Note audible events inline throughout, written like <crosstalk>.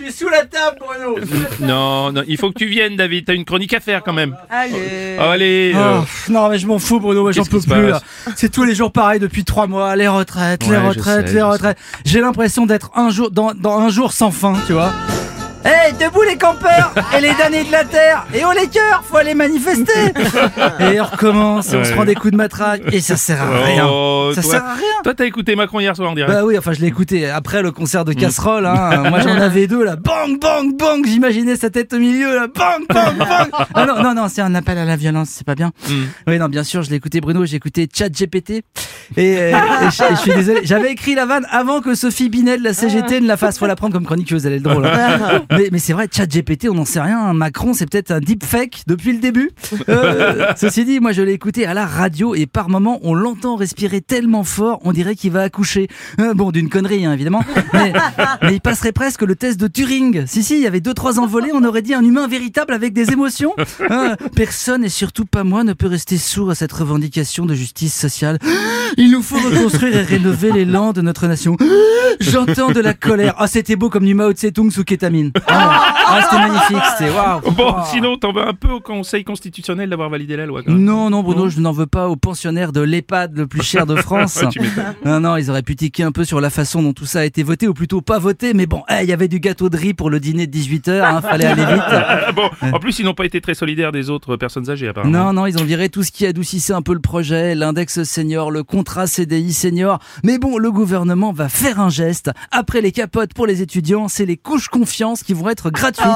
Je suis sous la table, Bruno. Non, non, il faut que tu viennes, David. T'as une chronique à faire quand même. Allez. Allez. euh, Oh, pff, non mais je m'en fous Bruno, moi j'en Qu'est-ce peux qui se plus. passe là. C'est tous les jours pareil depuis trois mois, les retraites, les Ouais, je retraites, sais, les retraites. J'ai l'impression d'être un jour dans, dans un jour sans fin, tu vois. Hey, debout les campeurs <laughs> et les damnés de la terre et oh les cœurs, faut aller manifester. <laughs> et on recommence, et on se prend des coups de matraque et ça sert à rien. oh, ça toi, sert à rien. Toi, t'as écouté Macron hier soir, on dirait. Bah oui, enfin je l'ai écouté après le concert Mm. de casserole. Hein. <laughs> Moi j'en avais deux là, bang bang bang. J'imaginais sa tête au milieu là, bang bang bang. Ah non non non, c'est un appel à la violence, c'est pas bien. Mm. Oui non, bien sûr, je l'ai écouté Bruno, j'ai écouté Chat GPT et, euh, et je, suis désolé, j'avais écrit la vanne avant que Sophie Binet de la CGT ne la fasse. Faut la prendre comme chroniqueuse, elle est drôle. hein. <laughs> Mais, mais c'est vrai, Chat GPT, on n'en sait rien. hein. Macron, c'est peut-être un deepfake depuis le début. Euh, ceci dit, moi je l'ai écouté à la radio et par moments on l'entend respirer tellement fort, on dirait qu'il va accoucher. Euh, bon, d'une connerie hein, évidemment, mais, mais il passerait presque le test de Turing. Si si, il y avait deux trois envolées, on aurait dit un humain véritable avec des émotions. Euh, personne et surtout pas moi ne peut rester sourd à cette revendication de justice sociale. Il nous faut reconstruire et rénover les lands de notre nation. <gasps> J'entends de la colère. Ah, c'était beau comme du Mao Tse-tung sous kétamine. Ah, ah, c'était magnifique, c'était waouh. Bon, sinon, t'en veux un peu au Conseil constitutionnel d'avoir validé la loi quand même. Non, non, Bruno, je n'en veux pas aux pensionnaires de l'EHPAD le plus cher de <laughs> France. Tu. Non, non, ils auraient pu tiquer un peu sur la façon dont tout ça a été voté, ou plutôt pas voté, mais bon, eh, il y avait du gâteau de riz pour le dîner de 18h, hein, fallait aller vite. <laughs> Bon, en plus, ils n'ont pas été très solidaires des autres personnes âgées, apparemment. Non, non, ils ont viré tout ce qui adoucissait un peu le projet, l'index senior, le contrat CDI senior. Mais bon, le gouvernement va faire un geste. Après les capotes pour les étudiants, c'est les couches confiance qui vont être gratuites.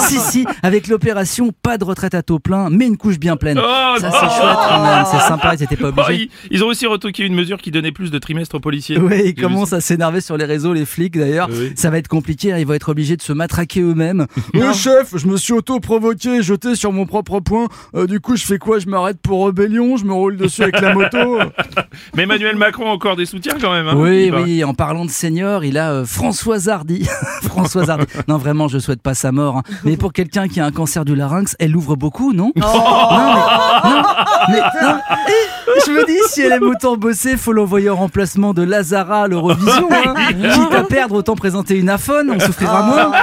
Si, si, avec l'opération pas de retraite à taux plein, mais une couche bien pleine. Oh, Ça, c'est chouette quand même, c'est sympa, ils étaient pas Oh, obligés. ils, ils ont aussi retoqué une mesure qui donnait plus de trimestres aux policiers. Oui, ils commencent à s'énerver sur les réseaux, les flics d'ailleurs. Oui. Ça va être compliqué, hein, ils vont être obligés de se matraquer eux-mêmes. <laughs> Le chef, je me suis auto-provoqué, jeté sur mon propre point. Euh, du coup, je fais quoi? Je m'arrête pour rébellion, je me roule dessus avec la moto? <laughs> Mais Emmanuel Macron a encore des soutiens quand même. hein, oui, oui, en parlant de senior, il a euh, Françoise Hardy. <laughs> Françoise Hardy. Non, vraiment, je souhaite pas sa mort. hein. Mais pour quelqu'un qui a un cancer du larynx, elle ouvre beaucoup, non? Non, mais, non, mais, non. Et je me dis, si elle aime autant bosser, faut l'envoyer en remplacement de Lazara à l'Eurovision. Hein. <laughs> Quitte à perdre, autant présenter une aphone, on souffrira moins. <laughs>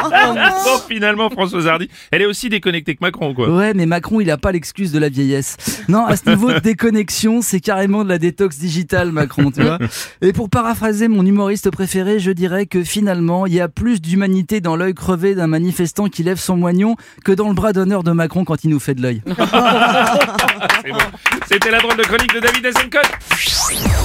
Bon, finalement, Françoise Hardy, elle est aussi déconnectée que Macron, quoi. Ouais, mais Macron, il a pas l'excuse de la vieillesse. Non, à ce niveau de déconnexion, c'est carrément de la détox digitale, Et pour paraphraser mon humoriste préféré, je dirais que finalement, il y a plus d'humanité dans l'œil crevé d'un manifestant qui lève son moignon que dans le bras d'honneur de Macron quand il nous fait de l'œil. <laughs> C'était la drôle de chronique de David Azencote.